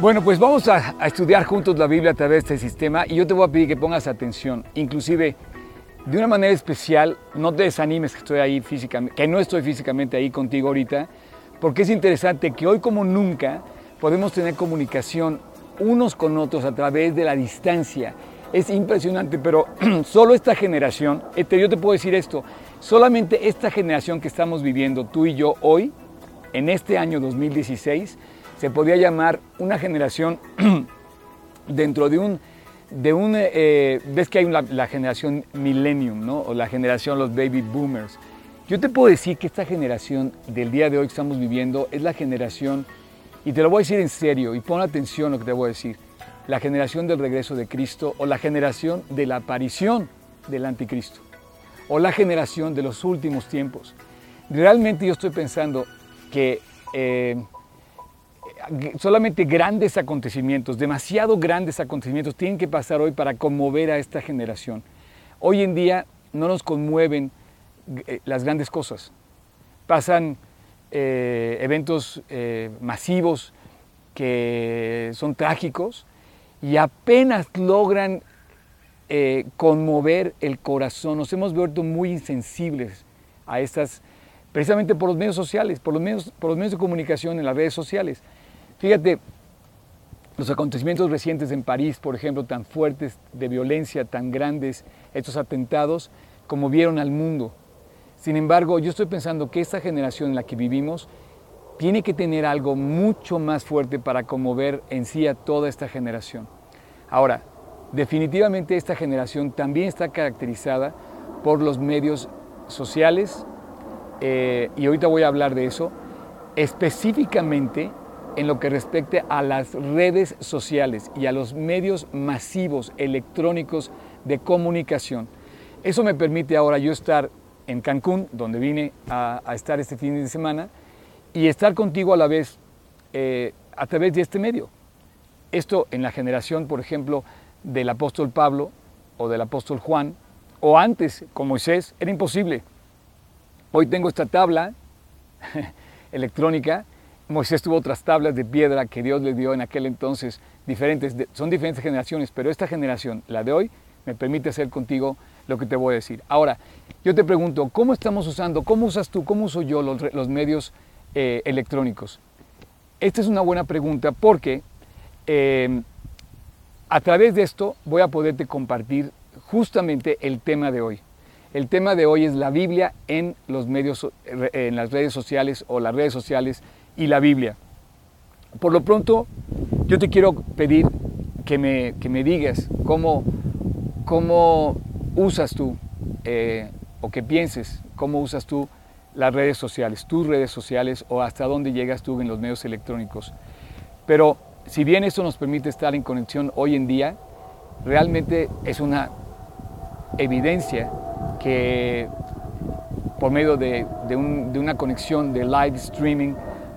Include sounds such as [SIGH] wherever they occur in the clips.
Bueno, pues vamos a, estudiar juntos la Biblia a través de este sistema y yo te voy a pedir que pongas atención, inclusive de una manera especial, no te desanimes que estoy ahí físicamente, que no estoy físicamente ahí contigo ahorita, porque es interesante que hoy como nunca podemos tener comunicación unos con otros a través de la distancia. Es impresionante, pero [CLEARS THROAT] solo esta generación, este, yo te puedo decir esto, solamente esta generación que estamos viviendo, tú y yo hoy, en este año 2016, se podría llamar una generación [CLEARS THROAT] dentro de un, de un eh, ves que hay una, la generación millennium, ¿no? O la generación los baby boomers. Yo te puedo decir que esta generación del día de hoy que estamos viviendo es la generación, y te lo voy a decir en serio, y pon atención a lo que te voy a decir, la generación del regreso de Cristo o la generación de la aparición del anticristo o la generación de los últimos tiempos. Realmente yo estoy pensando que eh, solamente grandes acontecimientos, demasiado grandes acontecimientos tienen que pasar hoy para conmover a esta generación. Hoy en día no nos conmueven eh, las grandes cosas. Pasan eh, eventos eh, masivos que son trágicos y apenas logran conmover el corazón. Nos hemos vuelto muy insensibles a estas, precisamente por los medios sociales, por los medios, por los medios de comunicación en las redes sociales. Fíjate, los acontecimientos recientes en París, por ejemplo, tan fuertes de violencia, tan grandes, estos atentados, como vieron al mundo. Sin embargo, yo estoy pensando que esta generación en la que vivimos tiene que tener algo mucho más fuerte para conmover en sí a toda esta generación. Ahora, definitivamente esta generación también está caracterizada por los medios sociales, eh, y ahorita voy a hablar de eso, específicamente en lo que respecta a las redes sociales y a los medios masivos electrónicos de comunicación. Eso me permite ahora yo estar en Cancún, donde vine a, a estar este fin de semana, y estar contigo a la vez eh, a través de este medio. Esto en la generación, por ejemplo, del apóstol Pablo o del apóstol Juan, o antes con Moisés, era imposible. Hoy tengo esta tabla [LAUGHS] electrónica Moisés tuvo otras tablas de piedra que Dios le dio en aquel entonces, diferentes, son diferentes generaciones, pero esta generación, la de hoy, me permite hacer contigo lo que te voy a decir. Ahora, yo te pregunto, ¿cómo estamos usando, cómo usas tú, cómo uso yo los, medios eh, electrónicos? Esta es una buena pregunta porque eh, a través de esto voy a poderte compartir justamente el tema de hoy. El tema de hoy es la Biblia en los medios, en las redes sociales o las redes sociales y la Biblia. Por lo pronto, yo te quiero pedir que me, que me digas cómo, cómo usas tú, eh, o que pienses cómo usas tú las redes sociales, tus redes sociales, o hasta dónde llegas tú en los medios electrónicos. Pero si bien eso nos permite estar en conexión hoy en día, realmente es una evidencia que por medio de, de, un, de una conexión de live streaming,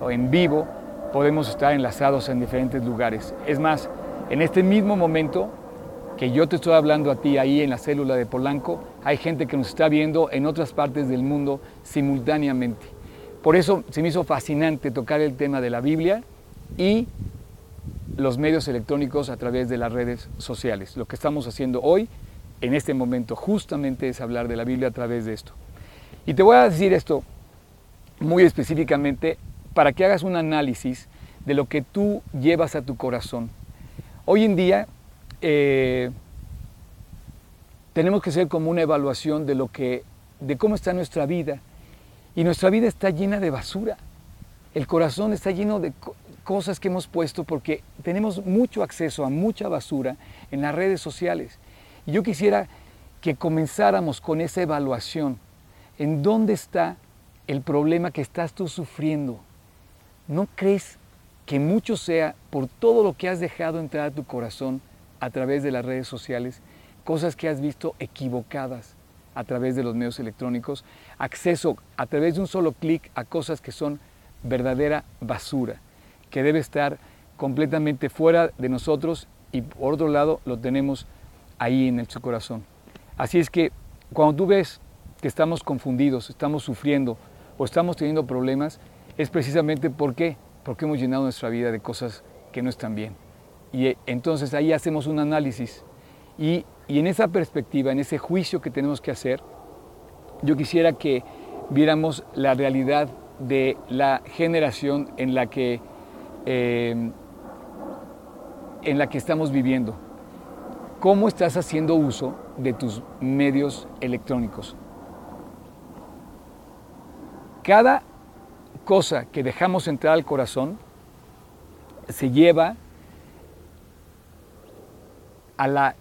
en vivo, podemos estar enlazados en diferentes lugares. Es más, en este mismo momento que yo te estoy hablando a ti ahí en la célula de Polanco, hay gente que nos está viendo en otras partes del mundo simultáneamente. Por eso se me hizo fascinante tocar el tema de la Biblia y los medios electrónicos a través de las redes sociales. Lo que estamos haciendo hoy, en este momento, justamente es hablar de la Biblia a través de esto. Y te voy a decir esto muy específicamente para que hagas un análisis de lo que tú llevas a tu corazón. Hoy en día eh, tenemos que hacer como una evaluación de lo que, de cómo está nuestra vida. Y nuestra vida está llena de basura. El corazón está lleno de cosas que hemos puesto porque tenemos mucho acceso a mucha basura en las redes sociales. Y yo quisiera que comenzáramos con esa evaluación. ¿En dónde está el problema que estás tú sufriendo? ¿No crees que mucho sea por todo lo que has dejado entrar a tu corazón a través de las redes sociales, cosas que has visto equivocadas a través de los medios electrónicos, acceso a través de un solo clic a cosas que son verdadera basura, que debe estar completamente fuera de nosotros y por otro lado lo tenemos ahí en su corazón. Así es que cuando tú ves que estamos confundidos, estamos sufriendo o estamos teniendo problemas, es precisamente porque, porque hemos llenado nuestra vida de cosas que no están bien. Y eh, entonces ahí hacemos un análisis. Y, y en esa perspectiva, en ese juicio que tenemos que hacer, yo quisiera que viéramos la realidad de la generación en la que, eh, en la que estamos viviendo. ¿Cómo estás haciendo uso de tus medios electrónicos? Cada cosa que dejamos entrar al corazón se lleva a la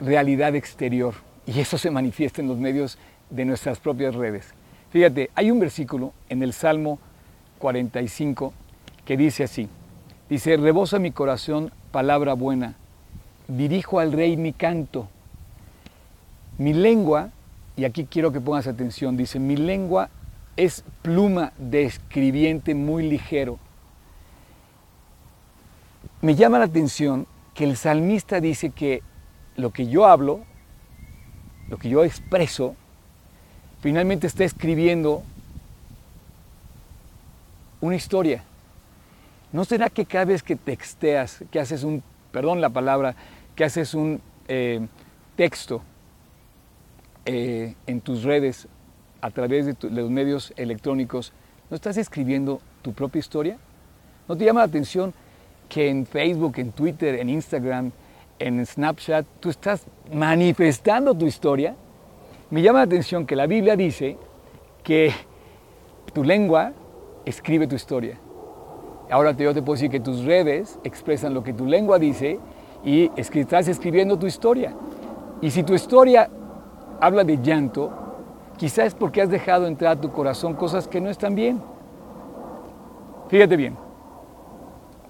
realidad exterior. Y eso se manifiesta en los medios de nuestras propias redes. Fíjate, hay un versículo en el Salmo 45 que dice así, dice, rebosa mi corazón palabra buena, dirijo al rey mi canto, mi lengua, y aquí quiero que pongas atención, dice, mi lengua es pluma de escribiente muy ligero. Me llama la atención que el salmista dice que lo que yo hablo, lo que yo expreso, finalmente está escribiendo una historia. ¿No será que cada vez que texteas, que haces un, perdón la palabra, que haces un eh, texto eh, en tus redes a través de, los medios electrónicos, ¿no estás escribiendo tu propia historia? ¿No te llama la atención que en Facebook, en Twitter, en Instagram, en Snapchat, tú estás manifestando tu historia? Me llama la atención que la Biblia dice que tu lengua escribe tu historia. Ahora yo te puedo decir que tus redes expresan lo que tu lengua dice y estás escribiendo tu historia. Y si tu historia habla de llanto, quizás es porque has dejado entrar a tu corazón cosas que no están bien. Fíjate bien,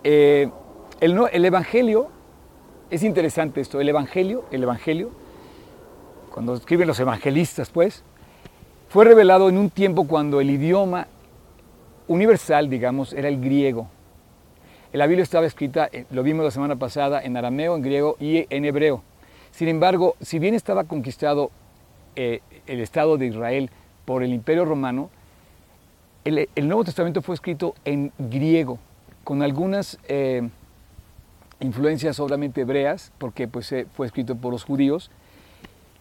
eh, el, el Evangelio, es interesante esto, el Evangelio, el Evangelio cuando escriben los evangelistas, pues, fue revelado en un tiempo cuando el idioma universal, digamos, era el griego. La Biblia estaba escrita, eh, lo vimos la semana pasada, en arameo, en griego y en hebreo. Sin embargo, si bien estaba conquistado eh, el Estado de Israel por el Imperio Romano, el, Nuevo Testamento fue escrito en griego, con algunas eh, influencias obviamente hebreas, porque pues, fue escrito por los judíos,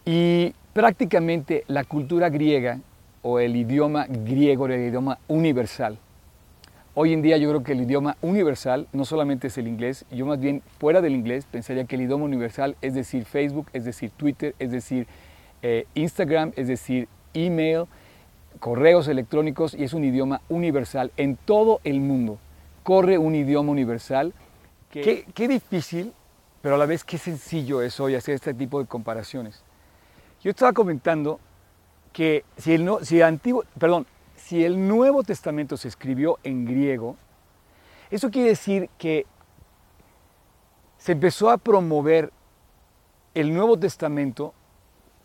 y prácticamente la cultura griega o el idioma griego era el idioma universal. Hoy en día yo creo que el idioma universal no solamente es el inglés, yo más bien fuera del inglés pensaría que el idioma universal es decir Facebook, es decir Twitter, es decir eh, Instagram, es decir email, correos electrónicos y es un idioma universal en todo el mundo. Corre un idioma universal. Qué, difícil, pero a la vez qué sencillo es hoy hacer este tipo de comparaciones. Yo estaba comentando que si el, si antiguo, perdón, si el Nuevo Testamento se escribió en griego, eso quiere decir que se empezó a promover el Nuevo Testamento,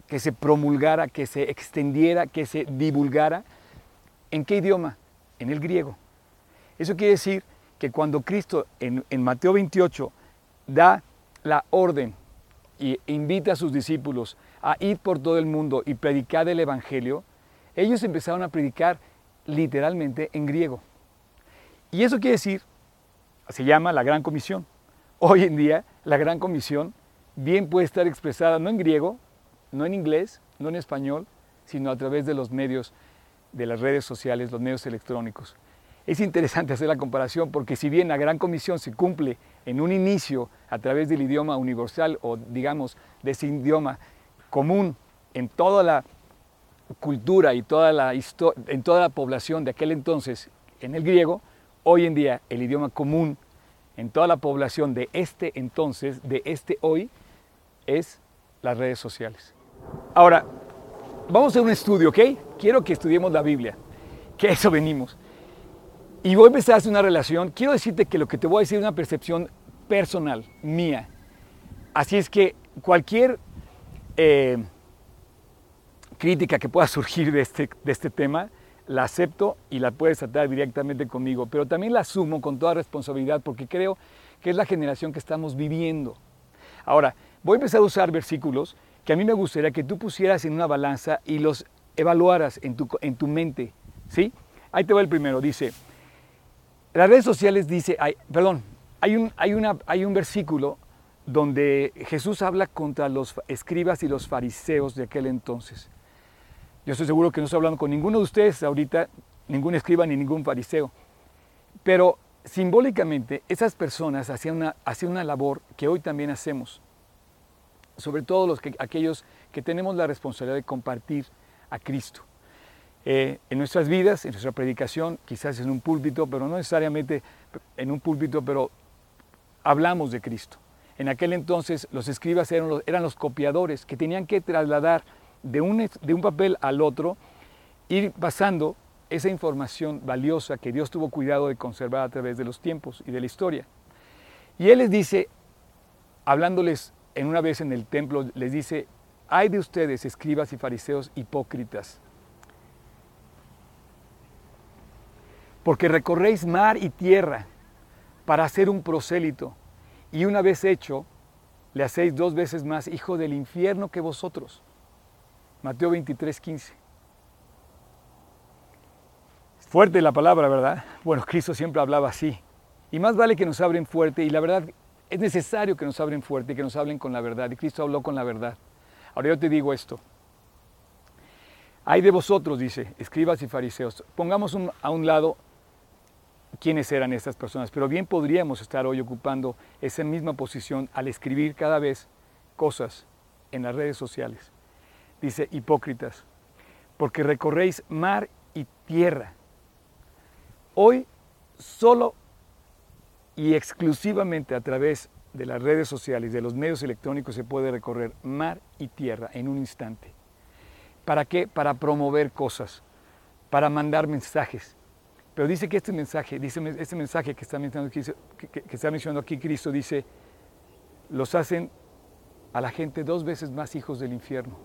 que se promulgara, que se extendiera, que se divulgara. ¿En qué idioma? En el griego. Eso quiere decir que cuando Cristo en, Mateo 28 da la orden y invita a sus discípulos a ir por todo el mundo y predicar el Evangelio, ellos empezaron a predicar literalmente en griego. Y eso quiere decir, se llama la Gran Comisión. Hoy en día la Gran Comisión bien puede estar expresada no en griego, no en inglés, no en español, sino a través de los medios, de las redes sociales, los medios electrónicos. Es interesante [LAUGHS] hacer la comparación porque si bien la Gran Comisión se cumple en un inicio a través del idioma universal o digamos de ese idioma común en toda la cultura y toda la en toda la población de aquel entonces en el griego, hoy en día el idioma común en toda la población de este entonces, de este hoy, es las redes sociales. Ahora, vamos a hacer un estudio, ¿ok? Quiero que estudiemos la Biblia, que eso venimos. Y voy a empezar a hacer una relación. Quiero decirte que lo que te voy a decir es una percepción personal, mía. Así es que cualquier eh, crítica que pueda surgir de este, de este tema, la acepto y la puedes tratar directamente conmigo, pero también la asumo con toda responsabilidad porque creo que es la generación que estamos viviendo. Ahora, voy a empezar a usar versículos que a mí me gustaría que tú pusieras en una balanza y los evaluaras en tu, en tu mente. ¿sí? Ahí te va el primero, dice, las redes sociales dice, perdón, Hay un, hay, una, hay un versículo donde Jesús habla contra los escribas y los fariseos de aquel entonces. Yo estoy seguro que no estoy hablando con ninguno de ustedes ahorita, ningún escriba ni ningún fariseo, pero simbólicamente esas personas hacían una, hacían una labor que hoy también hacemos, sobre todo los que, aquellos que tenemos la responsabilidad de compartir a Cristo. Eh, en nuestras vidas, en nuestra predicación, quizás en un púlpito, pero no necesariamente en un púlpito, pero hablamos de Cristo. En aquel entonces los escribas eran los, eran los copiadores que tenían que trasladar de un, de un papel al otro, ir pasando esa información valiosa que Dios tuvo cuidado de conservar a través de los tiempos y de la historia. Y Él les dice, hablándoles en una vez en el templo, les dice, hay de ustedes, escribas y fariseos hipócritas, porque recorréis mar y tierra para hacer un prosélito y una vez hecho, le hacéis dos veces más hijo del infierno que vosotros. Mateo 23, 15. Fuerte la palabra, ¿verdad? Bueno, Cristo siempre hablaba así. Y más vale que nos abren fuerte y la verdad es necesario que nos abren fuerte y que nos hablen con la verdad. Y Cristo habló con la verdad. Ahora yo te digo esto. Hay de vosotros, dice, escribas y fariseos. Pongamos a un lado quiénes eran estas personas, pero bien podríamos estar hoy ocupando esa misma posición al escribir cada vez cosas en las redes sociales. Dice, hipócritas, porque recorréis mar y tierra. Hoy solo y exclusivamente a través de las redes sociales, de los medios electrónicos, se puede recorrer mar y tierra en un instante. ¿Para qué? Para promover cosas, para mandar mensajes, pero dice que este mensaje, dice este mensaje que está mencionando aquí, que, está mencionando aquí Cristo, dice, los hacen a la gente dos veces más hijos del infierno.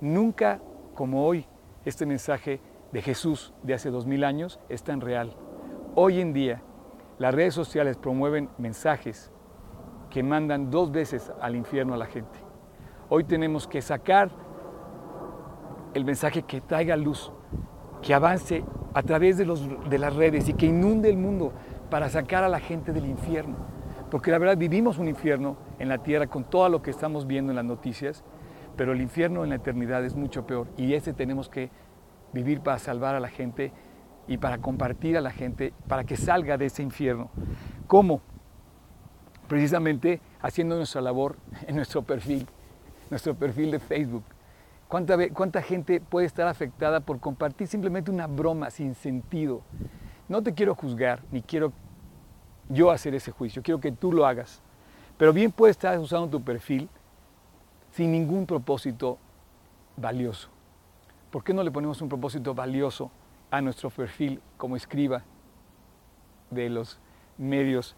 Nunca como hoy este mensaje de Jesús de hace dos mil años es tan real. Hoy en día las redes sociales promueven mensajes que mandan dos veces al infierno a la gente. Hoy tenemos que sacar el mensaje que traiga luz, que avance a través de, las redes y que inunde el mundo para sacar a la gente del infierno. Porque la verdad vivimos un infierno en la tierra con todo lo que estamos viendo en las noticias, pero el infierno en la eternidad es mucho peor y ese tenemos que vivir para salvar a la gente y para compartir a la gente para que salga de ese infierno. ¿Cómo? Precisamente haciendo nuestra labor [LAUGHS] en nuestro perfil, nuestro perfil de Facebook ¿Cuánta, gente puede estar afectada por compartir simplemente una broma sin sentido? No te quiero juzgar, ni quiero yo hacer ese juicio, quiero que tú lo hagas. Pero bien puedes estar usando tu perfil sin ningún propósito valioso. ¿Por qué no le ponemos un propósito valioso a nuestro perfil como escriba de los medios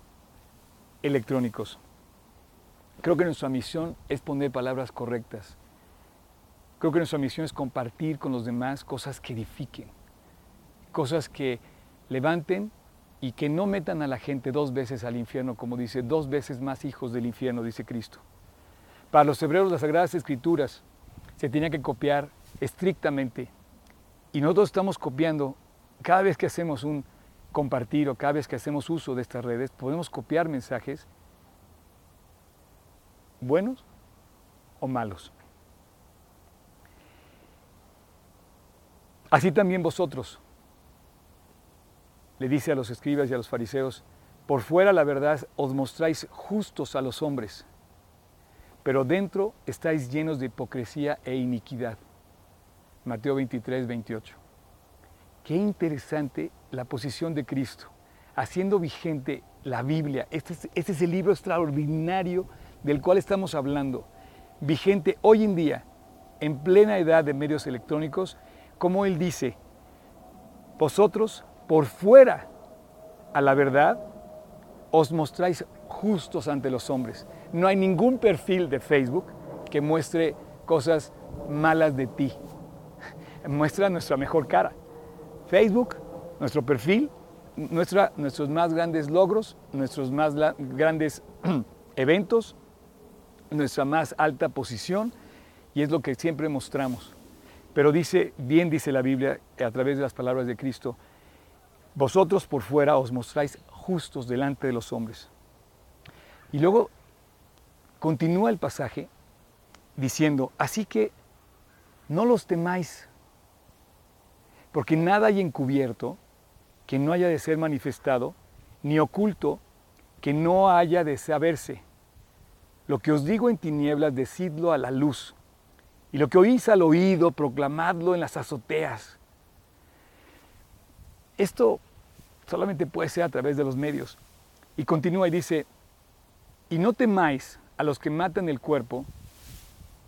electrónicos? Creo que nuestra misión es poner palabras correctas Creo que nuestra misión es compartir con los demás cosas que edifiquen, cosas que levanten y que no metan a la gente dos veces al infierno, como dice, dos veces más hijos del infierno, dice Cristo. Para los hebreos las Sagradas Escrituras se tenía que copiar estrictamente y nosotros estamos copiando cada vez que hacemos un compartir o cada vez que hacemos uso de estas redes, podemos copiar mensajes buenos o malos. Así también vosotros, le dice a los escribas y a los fariseos, por fuera la verdad os mostráis justos a los hombres, pero dentro estáis llenos de hipocresía e iniquidad. Mateo 23, 28. Qué interesante la posición de Cristo, haciendo vigente la Biblia. Este es, este es el libro extraordinario del cual estamos hablando, vigente hoy en día, en plena edad de medios electrónicos como Él dice, vosotros por fuera a la verdad os mostráis justos ante los hombres. No hay ningún perfil de Facebook que muestre cosas malas de ti. Muestra nuestra mejor cara. Facebook, nuestro perfil, nuestros más grandes logros, nuestros más grandes [CLEARS THROAT] eventos, nuestra más alta posición, y es lo que siempre mostramos. Pero dice, bien dice la Biblia a través de las palabras de Cristo, vosotros por fuera os mostráis justos delante de los hombres, Y luego continúa el pasaje diciendo, así que no los temáis, porque nada hay encubierto que no haya de ser manifestado, ni oculto que no haya de saberse. Lo que os digo en tinieblas, decidlo a la luz. Y lo que oís al oído, proclamadlo en las azoteas. Esto solamente puede ser a través de los medios. Y continúa y dice, y no temáis a los que matan el cuerpo,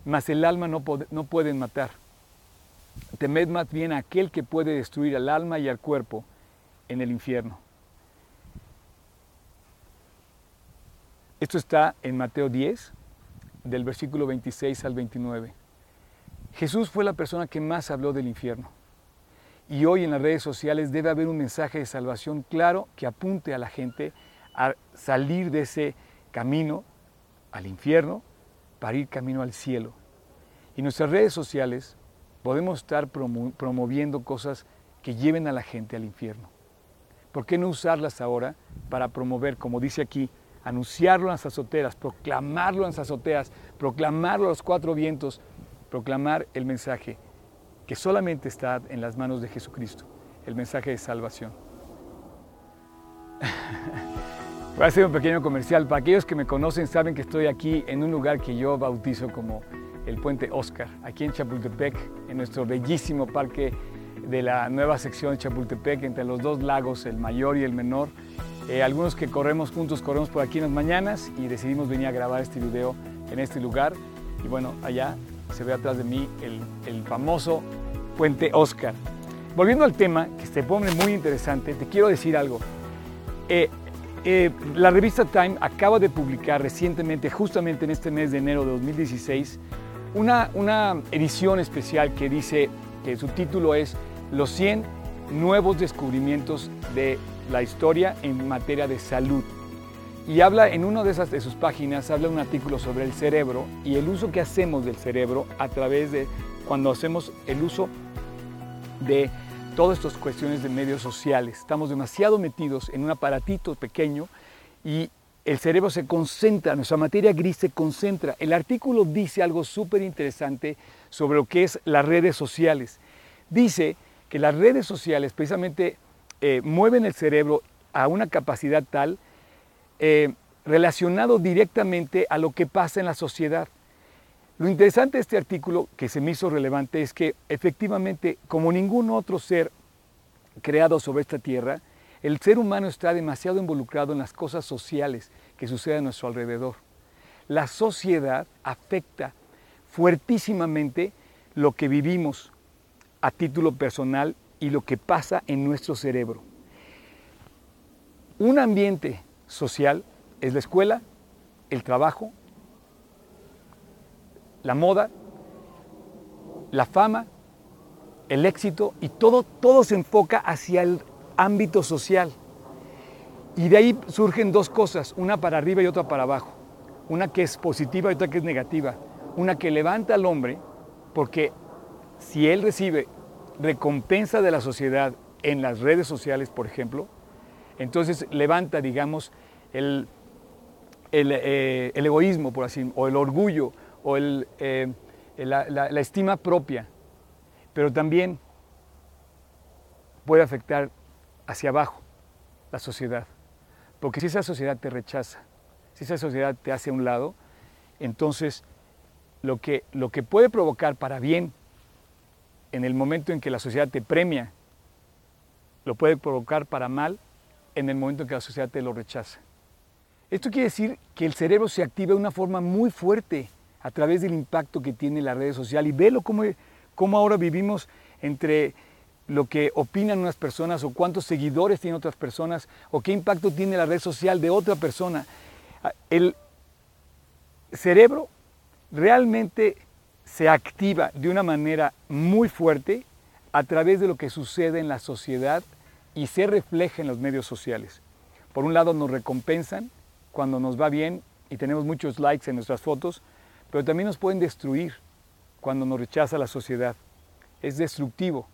mas el alma no, no pueden matar. Temed más bien a aquel que puede destruir al alma y al cuerpo en el infierno. Esto está en Mateo 10, del versículo 26 al 29. Jesús fue la persona que más habló del infierno. Y hoy en las redes sociales debe haber un mensaje de salvación claro que apunte a la gente a salir de ese camino al infierno para ir camino al cielo. Y nuestras redes sociales podemos estar promoviendo cosas que lleven a la gente al infierno. ¿Por qué no usarlas ahora para promover, como dice aquí, anunciarlo en las azoteas, proclamarlo en las azoteas, proclamarlo a los cuatro vientos, proclamar el mensaje que solamente está en las manos de Jesucristo, el mensaje de salvación. [LAUGHS] Voy a hacer un pequeño comercial. Para aquellos que me conocen saben que estoy aquí en un lugar que yo bautizo como el Puente Oscar, aquí en Chapultepec, en nuestro bellísimo parque de la nueva sección de Chapultepec, entre los dos lagos, el mayor y el menor. Eh, algunos que corremos juntos, corremos por aquí en las mañanas y decidimos venir a grabar este video en este lugar. Y bueno, allá se ve atrás de mí el, famoso Puente Oscar. Volviendo al tema, que se pone muy interesante, te quiero decir algo. Eh, eh, la revista Time acaba de publicar recientemente, justamente en este mes de enero de 2016, una, una edición especial que dice que su título es Los 100 nuevos descubrimientos de la historia en materia de salud. Y habla en una de, esas, de sus páginas, habla un artículo sobre el cerebro y el uso que hacemos del cerebro a través de cuando hacemos el uso de todas estas cuestiones de medios sociales. Estamos demasiado metidos en un aparatito pequeño y el cerebro se concentra, nuestra materia gris se concentra. El artículo dice algo súper interesante sobre lo que es las redes sociales. Dice que las redes sociales precisamente eh, mueven el cerebro a una capacidad tal eh, relacionado directamente a lo que pasa en la sociedad. Lo interesante de este artículo que se me hizo relevante es que efectivamente, como ningún otro ser creado sobre esta tierra, el ser humano está demasiado involucrado en las cosas sociales que suceden a nuestro alrededor. La sociedad afecta fuertísimamente lo que vivimos a título personal y lo que pasa en nuestro cerebro. Un ambiente social es la escuela, el trabajo, la moda, la fama, el éxito y todo, todo se enfoca hacia el ámbito social. Y de ahí surgen dos cosas, una para arriba y otra para abajo. Una que es positiva y otra que es negativa. Una que levanta al hombre porque si él recibe recompensa de la sociedad en las redes sociales, por ejemplo, entonces levanta, digamos, el, eh, egoísmo, por así o el orgullo, o eh, la, la estima propia, pero también puede afectar hacia abajo la sociedad. Porque si esa sociedad te rechaza, si esa sociedad te hace a un lado, entonces lo que, lo que puede provocar para bien en el momento en que la sociedad te premia, lo puede provocar para mal en el momento en que la sociedad te lo rechaza. Esto quiere decir que el cerebro se activa de una forma muy fuerte a través del impacto que tiene la red social y velo cómo, cómo ahora vivimos entre lo que opinan unas personas o cuántos seguidores tienen otras personas o qué impacto tiene la red social de otra persona. El cerebro realmente se activa de una manera muy fuerte a través de lo que sucede en la sociedad y se refleja en los medios sociales. Por un lado nos recompensan cuando nos va bien y tenemos muchos likes en nuestras fotos, pero también nos pueden destruir cuando nos rechaza la sociedad. Es destructivo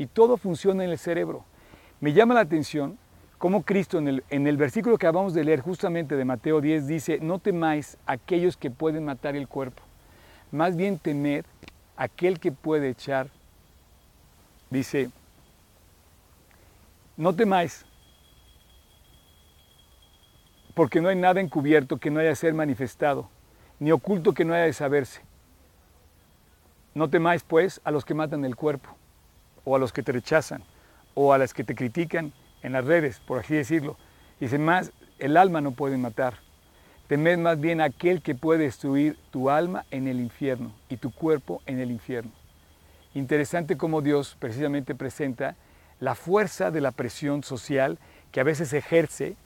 y todo funciona en el cerebro. Me llama la atención como Cristo en el, en el versículo que acabamos de leer justamente de Mateo 10 dice, no temáis aquellos que pueden matar el cuerpo, más bien temed aquel que puede echar, dice, no temáis, porque no hay nada encubierto que no haya de ser manifestado, ni oculto que no haya de saberse. No temáis, pues, a los que matan el cuerpo, o a los que te rechazan, o a las que te critican en las redes, por así decirlo. Dice más, el alma no puede matar. Temed más bien aquel que puede destruir tu alma en el infierno y tu cuerpo en el infierno. Interesante cómo Dios precisamente presenta la fuerza de la presión social que a veces ejerce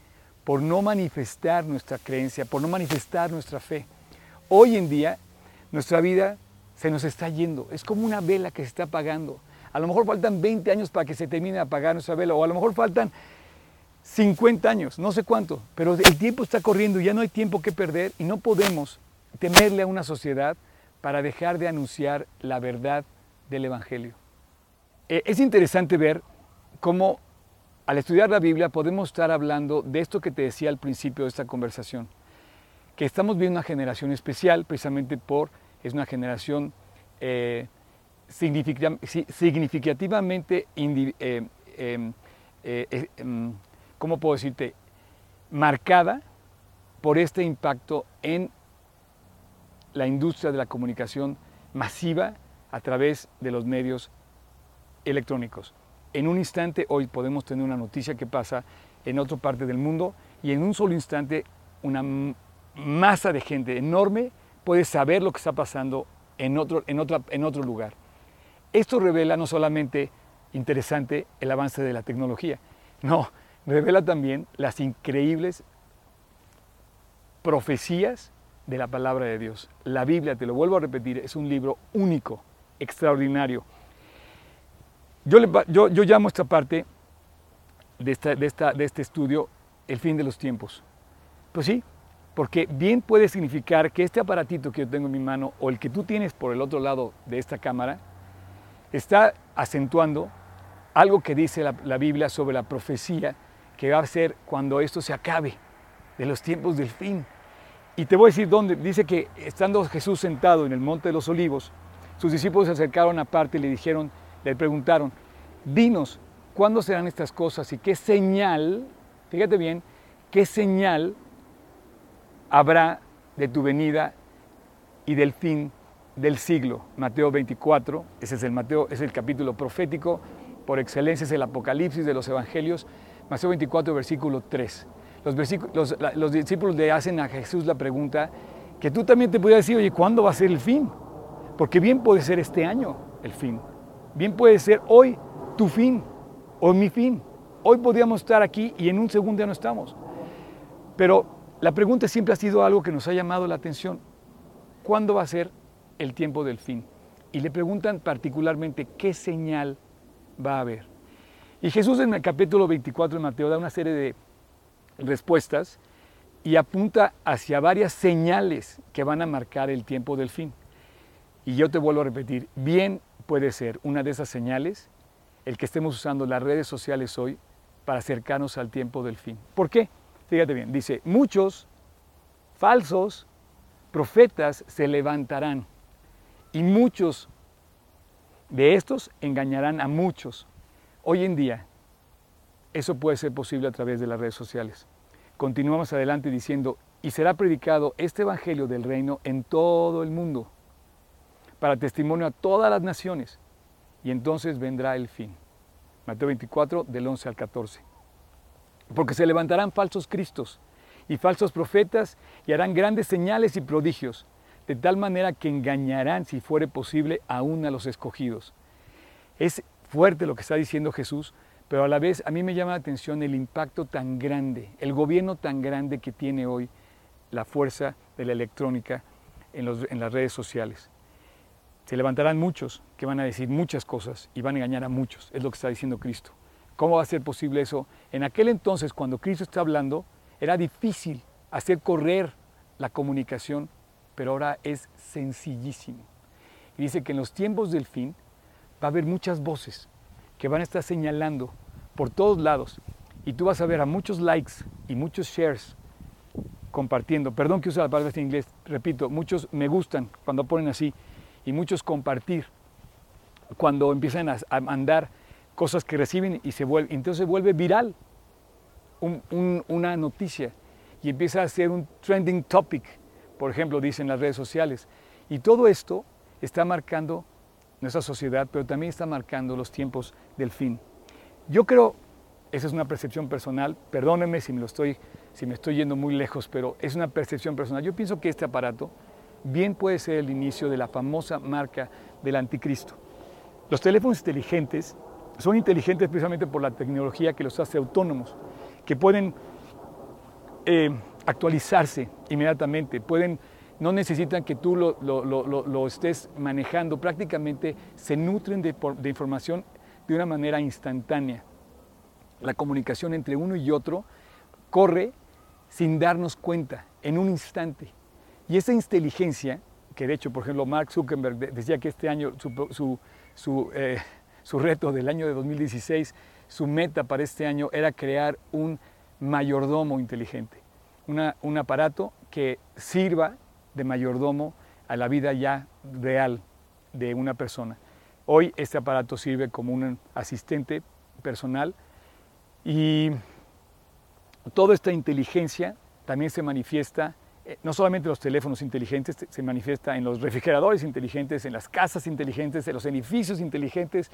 por no manifestar nuestra creencia, por no manifestar nuestra fe. Hoy en día nuestra vida se nos está yendo, es como una vela que se está apagando. A lo mejor faltan 20 años para que se termine de apagar nuestra vela, o a lo mejor faltan 50 años, no sé cuánto, pero el tiempo está corriendo, ya no hay tiempo que perder y no podemos temerle a una sociedad para dejar de anunciar la verdad del Evangelio. Eh, es interesante ver cómo al estudiar la Biblia podemos estar hablando de esto que te decía al principio de esta conversación, que estamos viendo una generación especial precisamente por, es una generación eh, significativamente, eh, em, eh, em, ¿cómo puedo decirte?, marcada por este impacto en la industria de la comunicación masiva a través de los medios electrónicos. En un instante hoy podemos tener una noticia que pasa en otra parte del mundo y en un solo instante una masa de gente enorme puede saber lo que está pasando en otro, en en otro lugar. Esto revela no solamente interesante el avance de la tecnología, no, revela también las increíbles profecías de la palabra de Dios. La Biblia, te lo vuelvo a repetir, es un libro único, extraordinario. Yo, yo, llamo esta parte de, esta, de, esta, de este estudio el fin de los tiempos. Pues sí, porque bien puede significar que este aparatito que yo tengo en mi mano o el que tú tienes por el otro lado de esta cámara está acentuando algo que dice la, Biblia sobre la profecía que va a ser cuando esto se acabe, de los tiempos del fin. Y te voy a decir dónde. Dice que estando Jesús sentado en el monte de los olivos, sus discípulos se acercaron aparte y le dijeron, le preguntaron, dinos, ¿cuándo serán estas cosas y qué señal, fíjate bien, qué señal habrá de tu venida y del fin del siglo. Mateo 24, ese es el, Mateo, es el capítulo profético, por excelencia es el Apocalipsis de los Evangelios. Mateo 24, versículo 3. Los, los, discípulos le hacen a Jesús la pregunta que tú también te podías decir, oye, ¿cuándo va a ser el fin? Porque bien puede ser este año el fin. Bien puede ser hoy tu fin o mi fin. Hoy podríamos estar aquí y en un segundo ya no estamos. Pero la pregunta siempre ha sido algo que nos ha llamado la atención. ¿Cuándo va a ser el tiempo del fin. Y le preguntan particularmente qué señal va a haber. Y Jesús en el capítulo 24 de Mateo da una serie de respuestas y apunta hacia varias señales que van a marcar el tiempo del fin. Y yo te vuelvo a repetir, bien puede ser una de esas señales el que estemos usando las redes sociales hoy para acercarnos al tiempo del fin. ¿Por qué? Fíjate bien, dice, muchos falsos profetas se levantarán y muchos de estos engañarán a muchos. Hoy en día, eso puede ser posible a través de las redes sociales. Continuamos adelante diciendo, y será predicado este Evangelio del Reino en todo el mundo, para testimonio a todas las naciones, y entonces vendrá el fin. Mateo 24, del 11 al 14. Porque se levantarán falsos cristos y falsos profetas y harán grandes señales y prodigios de tal manera que engañarán, si fuere posible, aún a los escogidos. Es fuerte lo que está diciendo Jesús, pero a la vez a mí me llama la atención el impacto tan grande, el gobierno tan grande que tiene hoy la fuerza de la electrónica en, en las redes sociales. Se levantarán muchos que van a decir muchas cosas y van a engañar a muchos, es lo que está diciendo Cristo. ¿Cómo va a ser posible eso? En aquel entonces, cuando Cristo está hablando, era difícil hacer correr la comunicación pero ahora es sencillísimo. Y dice que en los tiempos del fin va a haber muchas voces que van a estar señalando por todos lados y tú vas a ver a muchos likes y muchos shares compartiendo. Perdón que use la palabra en inglés, repito, muchos me gustan cuando ponen así y muchos compartir cuando empiezan a, mandar cosas que reciben y se vuelve, entonces se vuelve viral una noticia y empieza a ser un trending topic, por ejemplo, dicen las redes sociales. Y todo esto está marcando nuestra sociedad, pero también está marcando los tiempos del fin. Yo creo, esa es una percepción personal, perdónenme si me, estoy, si me estoy yendo muy lejos, pero es una percepción personal. Yo pienso que este aparato bien puede ser el inicio de la famosa marca del anticristo. Los teléfonos inteligentes son inteligentes precisamente por la tecnología que los hace autónomos, que pueden eh, actualizarse inmediatamente, pueden, no necesitan que tú lo, estés manejando, prácticamente se nutren de, de información de una manera instantánea. La comunicación entre uno y otro corre sin darnos cuenta, en un instante. Y esa inteligencia, que de hecho, por ejemplo, Mark Zuckerberg decía que este año su, su, eh, su, reto del año de 2016, su meta para este año era crear un mayordomo inteligente, un aparato que sirva de mayordomo a la vida ya real de una persona. Hoy este aparato sirve como un asistente personal y toda esta inteligencia también se manifiesta eh, no solamente los teléfonos inteligentes, se manifiesta en los refrigeradores inteligentes, en las casas inteligentes, en los edificios inteligentes,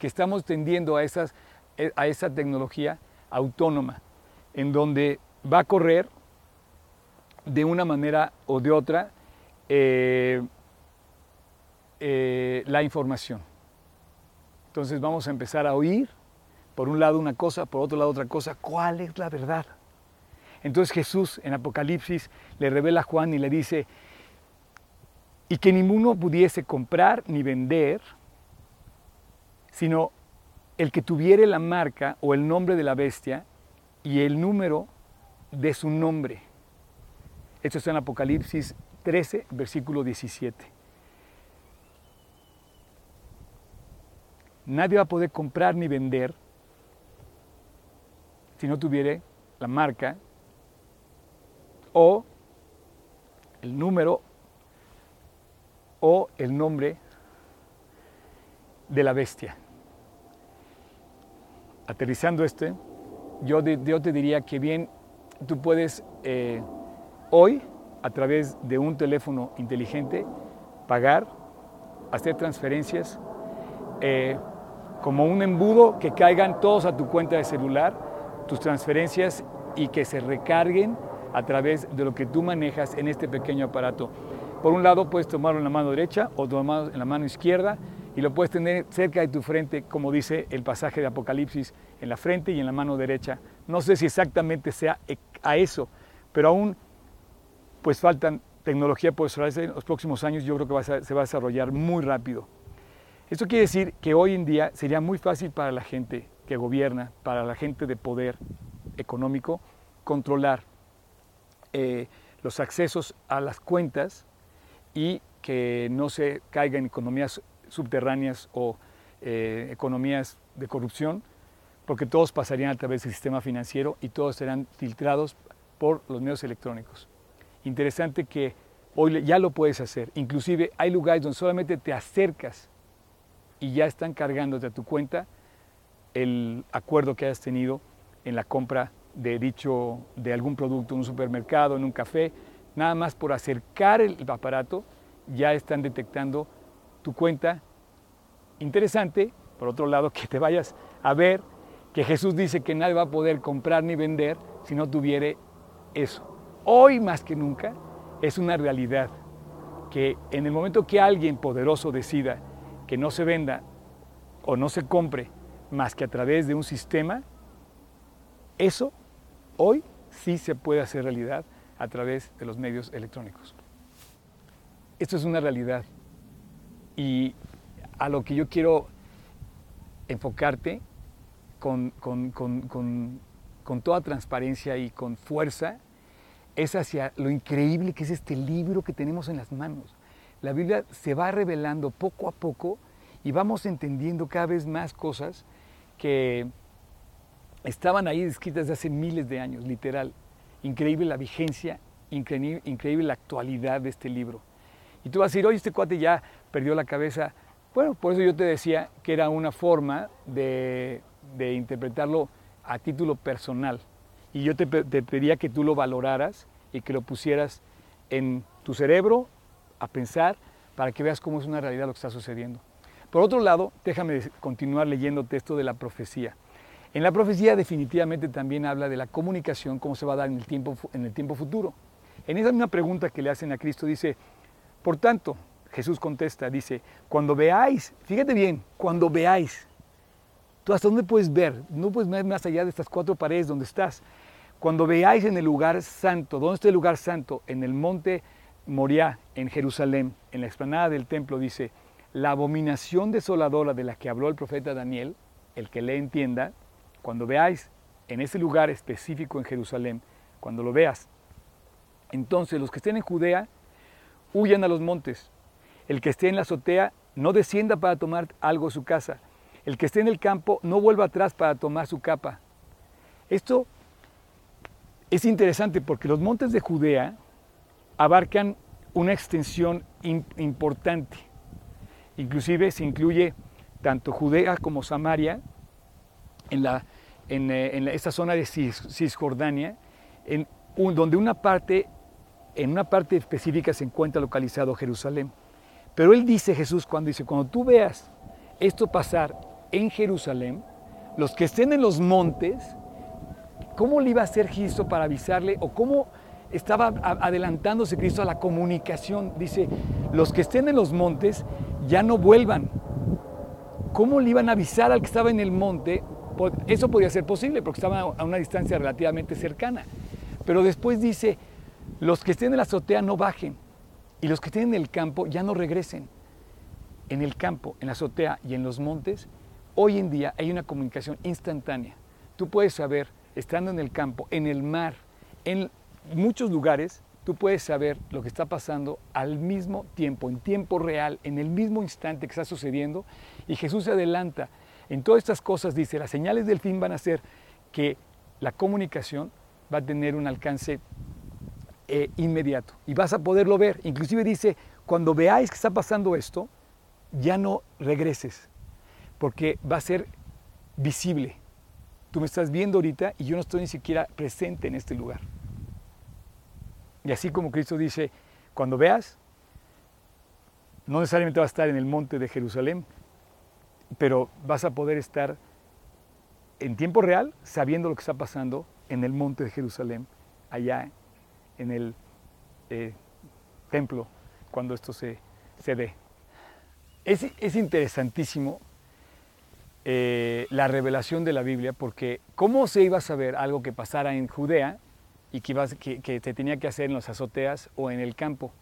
que estamos tendiendo a, esas, eh, a esa tecnología autónoma, en donde va a correr de una manera o de otra eh, la información. Entonces vamos a empezar a oír, por un lado una cosa, por otro lado otra cosa, ¿cuál es la verdad? Entonces Jesús en Apocalipsis le revela a Juan y le dice, y que ninguno pudiese comprar ni vender, sino el que tuviere la marca o el nombre de la bestia y el número de su nombre. Esto está en Apocalipsis 13, versículo 17. Nadie va a poder comprar ni vender si no tuviere la marca o el número o el nombre de la bestia. Aterrizando este, yo, te diría que bien tú puedes eh, hoy, a través de un teléfono inteligente, pagar, hacer transferencias, eh, como un embudo que caigan todos a tu cuenta de celular, tus transferencias y que se recarguen a través de lo que tú manejas en este pequeño aparato. Por un lado puedes tomarlo en la mano derecha o tomarlo en la mano izquierda y lo puedes tener cerca de tu frente, como dice el pasaje de Apocalipsis, en la frente y en la mano derecha. No sé si exactamente sea a eso, pero aún pues faltan tecnología por desarrollarse en los próximos años, yo creo que se va a desarrollar muy rápido. Esto quiere decir que hoy en día sería muy fácil para la gente que gobierna, para la gente de poder económico, controlar eh, los accesos a las cuentas y que no se caiga en economías subterráneas o eh, economías de corrupción, porque todos pasarían a través del sistema financiero y todos serán filtrados por los medios electrónicos. Interesante que hoy ya lo puedes hacer. Inclusive hay lugares donde solamente te acercas y ya están cargándote a tu cuenta el acuerdo que hayas tenido en la compra de dicho, de algún producto en un supermercado, en un café, nada más por acercar el aparato ya están detectando tu cuenta. Interesante, por otro lado, que te vayas a ver que Jesús dice que nadie va a poder comprar ni vender si no tuviere eso. Hoy más que nunca es una realidad que en el momento que alguien poderoso decida que no se venda o no se compre más que a través de un sistema, eso hoy sí se puede hacer realidad a través de los medios electrónicos. Esto es una realidad y a lo que yo quiero enfocarte con, con toda transparencia y con fuerza es hacia lo increíble que es este libro que tenemos en las manos. La Biblia se va revelando poco a poco y vamos entendiendo cada vez más cosas que estaban ahí escritas desde hace miles de años, literal. Increíble la vigencia, increíble, la actualidad de este libro. Y tú vas a decir, oye, este cuate ya perdió la cabeza. Bueno, por eso yo te decía que era una forma de, de interpretarlo a título personal. Y yo te, te pedía que tú lo valoraras y que lo pusieras en tu cerebro a pensar para que veas cómo es una realidad lo que está sucediendo. Por otro lado, déjame continuar leyendo texto de la profecía. En la profecía definitivamente también habla de la comunicación, cómo se va a dar en el tiempo, en el tiempo futuro. En esa misma pregunta que le hacen a Cristo dice, por tanto, Jesús contesta, dice, cuando veáis, fíjate bien, cuando veáis, ¿tú hasta dónde puedes ver? No puedes ver más allá de estas cuatro paredes donde estás. Cuando veáis en el lugar santo, ¿dónde está el lugar santo? En el monte Moriah, en Jerusalén, en la explanada del templo, dice, la abominación desoladora de la que habló el profeta Daniel, el que le entienda, cuando veáis en ese lugar específico en Jerusalén, cuando lo veas, entonces los que estén en Judea, huyan a los montes. El que esté en la azotea, no descienda para tomar algo de su casa. El que esté en el campo, no vuelva atrás para tomar su capa. Esto es interesante porque los montes de Judea abarcan una extensión importante. Inclusive se incluye tanto Judea como Samaria en, la, en, eh, esta zona de Cisjordania, en donde una parte, en una parte específica se encuentra localizado Jerusalén. Pero él dice, Jesús, cuando dice, cuando tú veas esto pasar en Jerusalén, los que estén en los montes ¿Cómo le iba a hacer Cristo para avisarle o cómo estaba adelantándose Cristo a la comunicación? Dice, los que estén en los montes ya no vuelvan. ¿Cómo le iban a avisar al que estaba en el monte? Eso podía ser posible porque estaba a una distancia relativamente cercana. Pero después dice, los que estén en la azotea no bajen y los que estén en el campo ya no regresen. En el campo, en la azotea y en los montes, hoy en día hay una comunicación instantánea. Tú puedes saber estando en el campo, en el mar, en muchos lugares, tú puedes saber lo que está pasando al mismo tiempo, en tiempo real, en el mismo instante que está sucediendo. Y Jesús se adelanta. En todas estas cosas dice, las señales del fin van a ser que la comunicación va a tener un alcance eh, inmediato y vas a poderlo ver. Inclusive dice, cuando veáis que está pasando esto, ya no regreses, porque va a ser visible. Tú me estás viendo ahorita y yo no estoy ni siquiera presente en este lugar. Y así como Cristo dice, cuando veas, no necesariamente vas a estar en el monte de Jerusalén, pero vas a poder estar en tiempo real sabiendo lo que está pasando en el monte de Jerusalén, allá en el eh, templo, cuando esto se, se dé. Es, es interesantísimo eh, la revelación de la Biblia, porque ¿cómo se iba a saber algo que pasara en Judea y que, que se tenía que hacer en las azoteas o en el campo?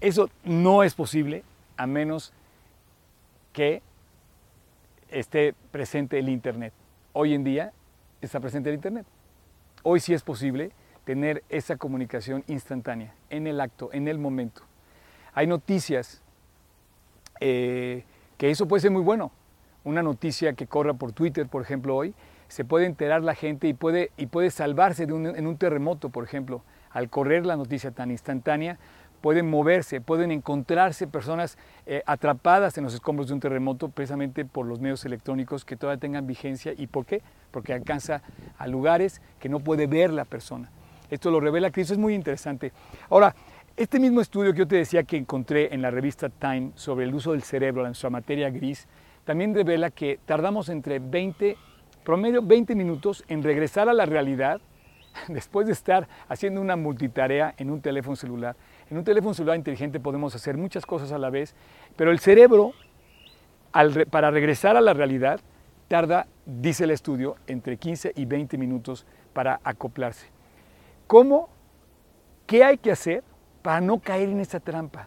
Eso no es posible a menos que esté presente el Internet. Hoy en día está presente el Internet. Hoy sí es posible tener esa comunicación instantánea, en el acto, en el momento. Hay noticias eh, que eso puede ser muy bueno, una noticia que corra por Twitter, por ejemplo, hoy, se puede enterar la gente y puede, y puede salvarse de un, en un terremoto, por ejemplo. Al correr la noticia tan instantánea, pueden moverse, pueden encontrarse personas eh, atrapadas en los escombros de un terremoto precisamente por los medios electrónicos que todavía tengan vigencia. ¿Y por qué? Porque alcanza a lugares que no puede ver la persona. Esto lo revela Cristo, es muy interesante. Ahora, este mismo estudio que yo te decía que encontré en la revista Time sobre el uso del cerebro, en su materia gris, también revela que tardamos entre 20, promedio 20 minutos en regresar a la realidad [LAUGHS] después de estar haciendo una multitarea en un teléfono celular. En un teléfono celular inteligente podemos hacer muchas cosas a la vez, pero el cerebro, para regresar a la realidad, tarda, dice el estudio, entre 15 y 20 minutos para acoplarse. ¿Cómo? ¿Qué hay que hacer para no caer en esa trampa?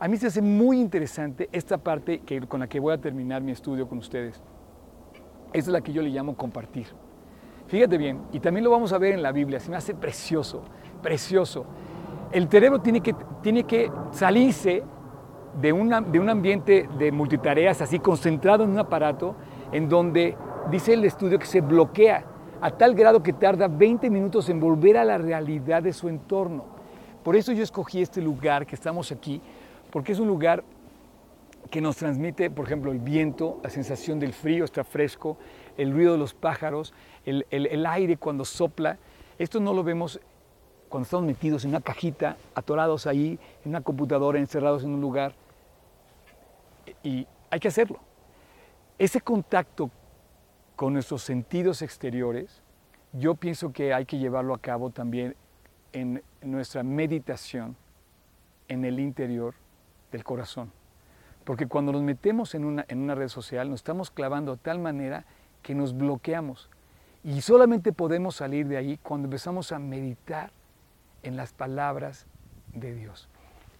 A mí se hace muy interesante esta parte que, con la que voy a terminar mi estudio con ustedes. Esta es la que yo le llamo compartir. Fíjate bien, y también lo vamos a ver en la Biblia, se me hace precioso, precioso. El cerebro tiene que, tiene que salirse de, una, de un ambiente de multitareas así concentrado en un aparato en donde dice el estudio que se bloquea. a tal grado que tarda 20 minutos en volver a la realidad de su entorno. Por eso yo escogí este lugar que estamos aquí, porque es un lugar que nos transmite, por ejemplo, el viento, la sensación del frío, está fresco, el ruido de los pájaros, el, el aire cuando sopla. Esto no lo vemos cuando estamos metidos en una cajita, atorados ahí, en una computadora, encerrados en un lugar. Y hay que hacerlo. Ese contacto con nuestros sentidos exteriores, yo pienso que hay que llevarlo a cabo también en nuestra meditación en el interior del corazón. Porque cuando nos metemos en una, en una red social, nos estamos clavando de tal manera que nos bloqueamos. Y solamente podemos salir de ahí cuando empezamos a meditar en las palabras de Dios.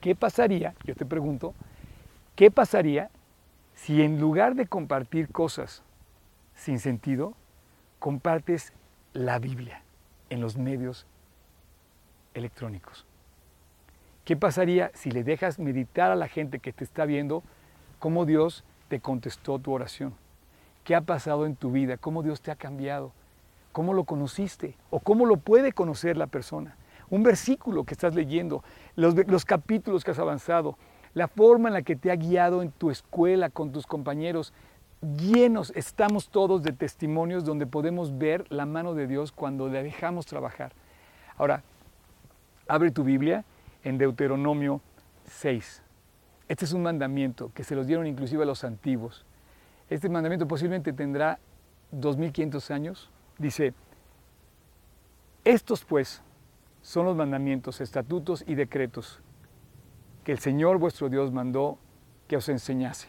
¿Qué pasaría, yo te pregunto, qué pasaría si en lugar de compartir cosas sin sentido, compartes la Biblia en los medios electrónicos? ¿Qué pasaría si le dejas meditar a la gente que te está viendo cómo Dios te contestó tu oración? ¿Qué ha pasado en tu vida? ¿Cómo Dios te ha cambiado? ¿Cómo lo conociste? ¿O cómo lo puede conocer la persona? Un versículo que estás leyendo, los, los capítulos que has avanzado, la forma en la que te ha guiado en tu escuela con tus compañeros, llenos estamos todos de testimonios donde podemos ver la mano de Dios cuando le dejamos trabajar. Ahora, abre tu Biblia en Deuteronomio 6. Este es un mandamiento que se los dieron inclusive a los antiguos. Este mandamiento posiblemente tendrá 2500 años. Dice, estos pues son los mandamientos, estatutos y decretos que el Señor vuestro Dios mandó que os enseñase,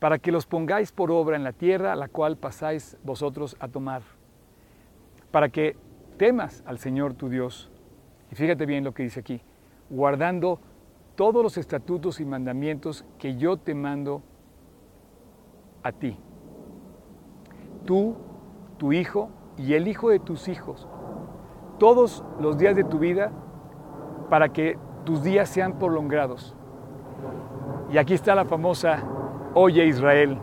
para que los pongáis por obra en la tierra a la cual pasáis vosotros a tomar, para que temas al Señor tu Dios. Y fíjate bien lo que dice aquí, guardando todos los estatutos y mandamientos que yo te mando a ti. Tú, tu hijo y el hijo de tus hijos, todos los días de tu vida, para que tus días sean prolongados. Y aquí está la famosa, oye Israel,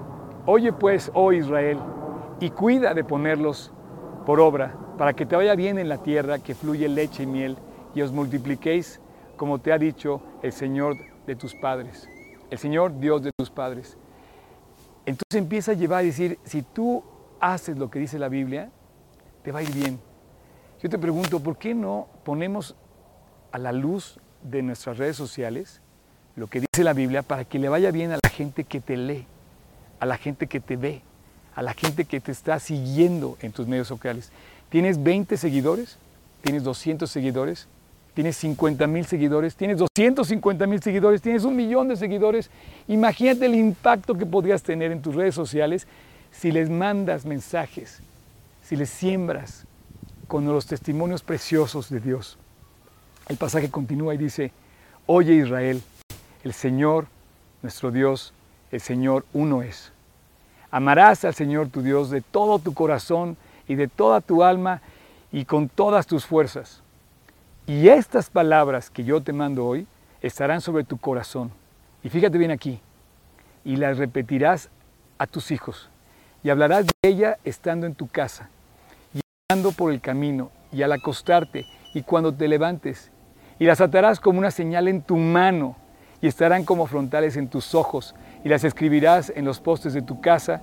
oye pues, oh Israel, y cuida de ponerlos por obra, para que te vaya bien en la tierra que fluye leche y miel, y os multipliquéis como te ha dicho el Señor de tus padres, el Señor Dios de tus padres. Entonces empieza a llevar a decir, si tú haces lo que dice la Biblia, te va a ir bien. Yo te pregunto, ¿por qué no ponemos a la luz de nuestras redes sociales lo que dice la Biblia para que le vaya bien a la gente que te lee, a la gente que te ve, a la gente que te está siguiendo en tus medios sociales? ¿Tienes 20 seguidores? ¿Tienes 200 seguidores? Tienes 50 mil seguidores, tienes 250 mil seguidores, tienes un millón de seguidores. Imagínate el impacto que podrías tener en tus redes sociales si les mandas mensajes, si les siembras con los testimonios preciosos de Dios. El pasaje continúa y dice, oye Israel, el Señor, nuestro Dios, el Señor uno es. Amarás al Señor tu Dios de todo tu corazón y de toda tu alma y con todas tus fuerzas. Y estas palabras que yo te mando hoy estarán sobre tu corazón. Y fíjate bien aquí, y las repetirás a tus hijos, y hablarás de ella estando en tu casa, y andando por el camino, y al acostarte, y cuando te levantes, y las atarás como una señal en tu mano, y estarán como frontales en tus ojos, y las escribirás en los postes de tu casa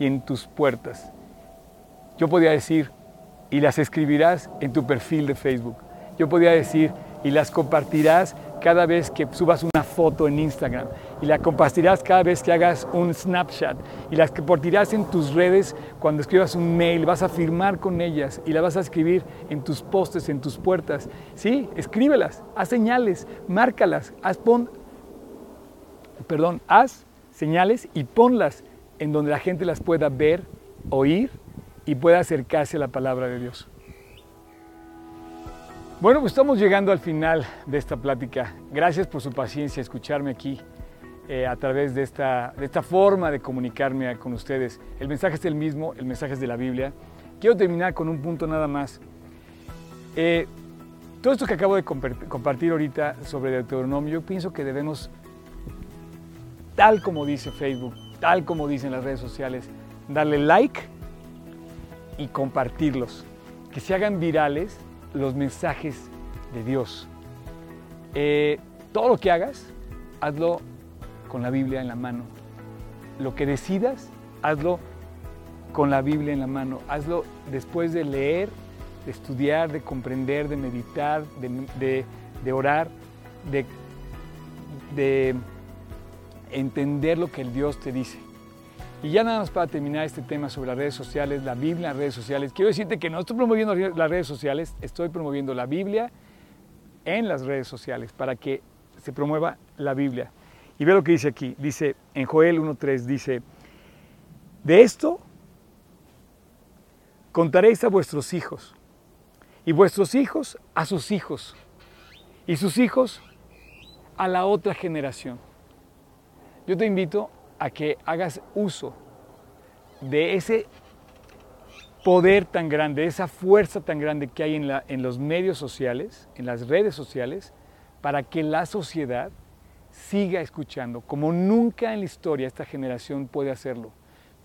y en tus puertas. Yo podría decir, y las escribirás en tu perfil de Facebook yo podría decir, y las compartirás cada vez que subas una foto en Instagram, y las compartirás cada vez que hagas un Snapchat, y las compartirás en tus redes cuando escribas un mail, vas a firmar con ellas y las vas a escribir en tus postes, en tus puertas. Sí, escríbelas, haz señales, márcalas, haz pon, perdón, haz señales y ponlas en donde la gente las pueda ver, oír y pueda acercarse a la palabra de Dios. Bueno, pues estamos llegando al final de esta plática. Gracias por su paciencia, escucharme aquí eh, a través de esta, de esta forma de comunicarme con ustedes. El mensaje es el mismo, el mensaje es de la Biblia. Quiero terminar con un punto nada más. Eh, todo esto que acabo de compartir ahorita sobre Deuteronomio, yo pienso que debemos, tal como dice Facebook, tal como dicen las redes sociales, darle like y compartirlos, que se hagan virales los mensajes de Dios. Eh, todo lo que hagas, hazlo con la Biblia en la mano. Lo que decidas, hazlo con la Biblia en la mano. Hazlo después de leer, de estudiar, de comprender, de meditar, de, orar, de, de entender lo que el Dios te dice. Y ya nada más para terminar este tema sobre las redes sociales, la Biblia en redes sociales, quiero decirte que no estoy promoviendo las redes sociales, estoy promoviendo la Biblia en las redes sociales para que se promueva la Biblia. Y ve lo que dice aquí, dice en Joel 1.3, dice, de esto contaréis a vuestros hijos, y vuestros hijos a sus hijos, y sus hijos a la otra generación. Yo te invito a que hagas uso de ese poder tan grande, esa fuerza tan grande que hay en, en los medios sociales, en las redes sociales, para que la sociedad siga escuchando, como nunca en la historia esta generación puede hacerlo.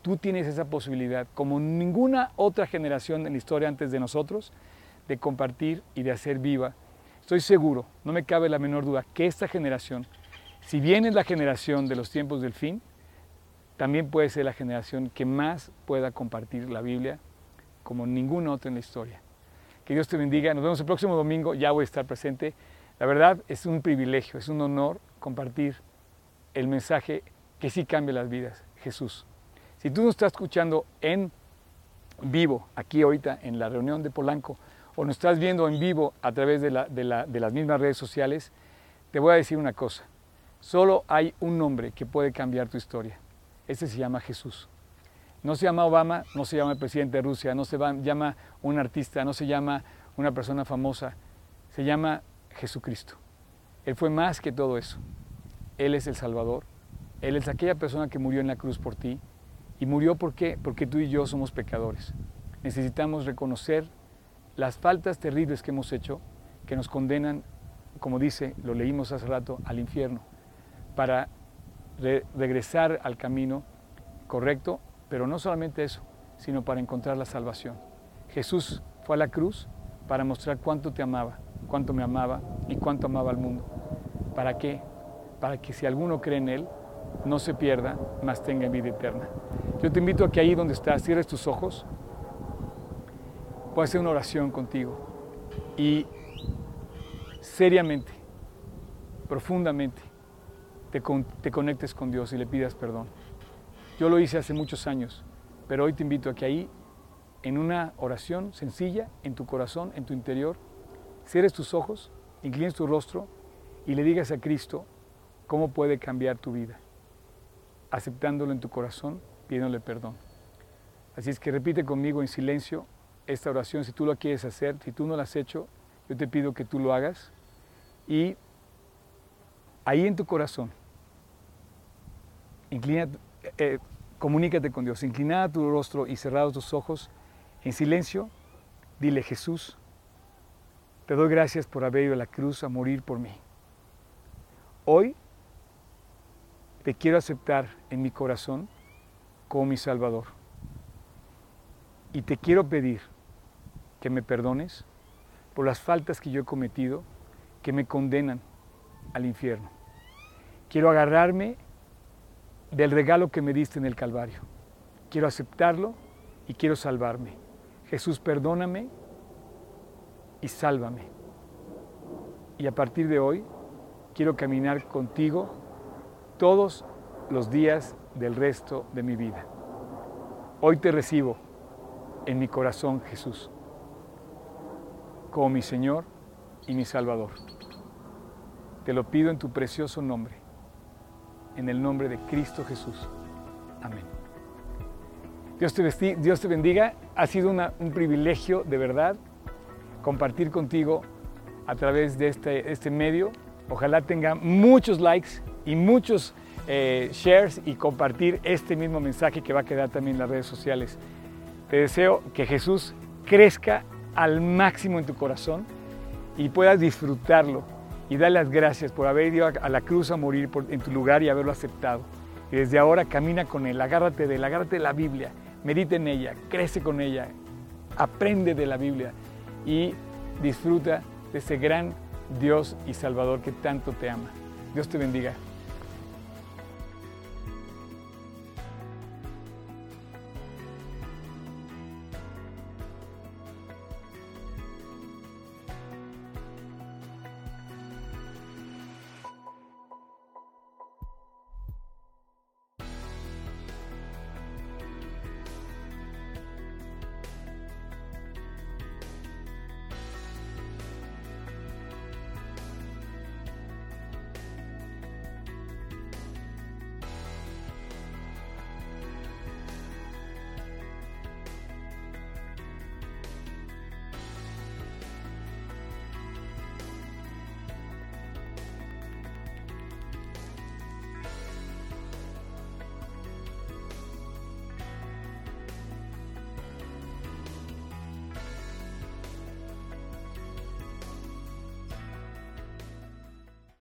Tú tienes esa posibilidad, como ninguna otra generación en la historia antes de nosotros, de compartir y de hacer viva. Estoy seguro, no me cabe la menor duda, que esta generación, si bien es la generación de los tiempos del fin, también puede ser la generación que más pueda compartir la Biblia como ninguna otra en la historia. Que Dios te bendiga. Nos vemos el próximo domingo. Ya voy a estar presente. La verdad es un privilegio, es un honor compartir el mensaje que sí cambia las vidas, Jesús. Si tú nos estás escuchando en vivo, aquí ahorita en la reunión de Polanco, o nos estás viendo en vivo a través de, de las mismas redes sociales, te voy a decir una cosa. Solo hay un nombre que puede cambiar tu historia. Ese se llama Jesús. No se llama Obama, no se llama el presidente de Rusia, no se llama un artista, no se llama una persona famosa, se llama Jesucristo. Él fue más que todo eso. Él es el Salvador. Él es aquella persona que murió en la cruz por ti. Y murió porque, porque tú y yo somos pecadores. Necesitamos reconocer las faltas terribles que hemos hecho, que nos condenan, como dice, lo leímos hace rato, al infierno, para regresar al camino correcto, pero no solamente eso, sino para encontrar la salvación. Jesús fue a la cruz para mostrar cuánto te amaba, cuánto me amaba y cuánto amaba al mundo. ¿Para qué? Para que si alguno cree en Él, no se pierda, mas tenga vida eterna. Yo te invito a que ahí donde estás, cierres tus ojos, pueda hacer una oración contigo y seriamente, profundamente, te, conectes con Dios y le pidas perdón. Yo lo hice hace muchos años, pero hoy te invito a que ahí, en una oración sencilla, en tu corazón, en tu interior, cierres tus ojos, inclines tu rostro y le digas a Cristo cómo puede cambiar tu vida, aceptándolo en tu corazón, pidiéndole perdón. Así es que repite conmigo en silencio esta oración si tú lo quieres hacer, si tú no lo has hecho, yo te pido que tú lo hagas y ahí en tu corazón Inclina, eh, comunícate con Dios, inclinada tu rostro y cerrados tus ojos, en silencio, dile Jesús, te doy gracias por haber ido a la cruz a morir por mí. Hoy te quiero aceptar en mi corazón como mi Salvador. Y te quiero pedir que me perdones por las faltas que yo he cometido que me condenan al infierno. Quiero agarrarme del regalo que me diste en el Calvario. Quiero aceptarlo y quiero salvarme. Jesús, perdóname y sálvame. Y a partir de hoy quiero caminar contigo todos los días del resto de mi vida. Hoy te recibo en mi corazón, Jesús, como mi Señor y mi Salvador. Te lo pido en tu precioso nombre en el nombre de Cristo Jesús. Amén. Dios te, bendiga. Ha sido un privilegio de verdad compartir contigo a través de este, este medio. Ojalá tenga muchos likes y muchos eh, shares y compartir este mismo mensaje que va a quedar también en las redes sociales. Te deseo que Jesús crezca al máximo en tu corazón y puedas disfrutarlo y dale las gracias por haber ido a la cruz a morir en tu lugar y haberlo aceptado. Y desde ahora camina con Él, agárrate de Él, agárrate de la Biblia, medita en ella, crece con ella, aprende de la Biblia y disfruta de ese gran Dios y Salvador que tanto te ama. Dios te bendiga.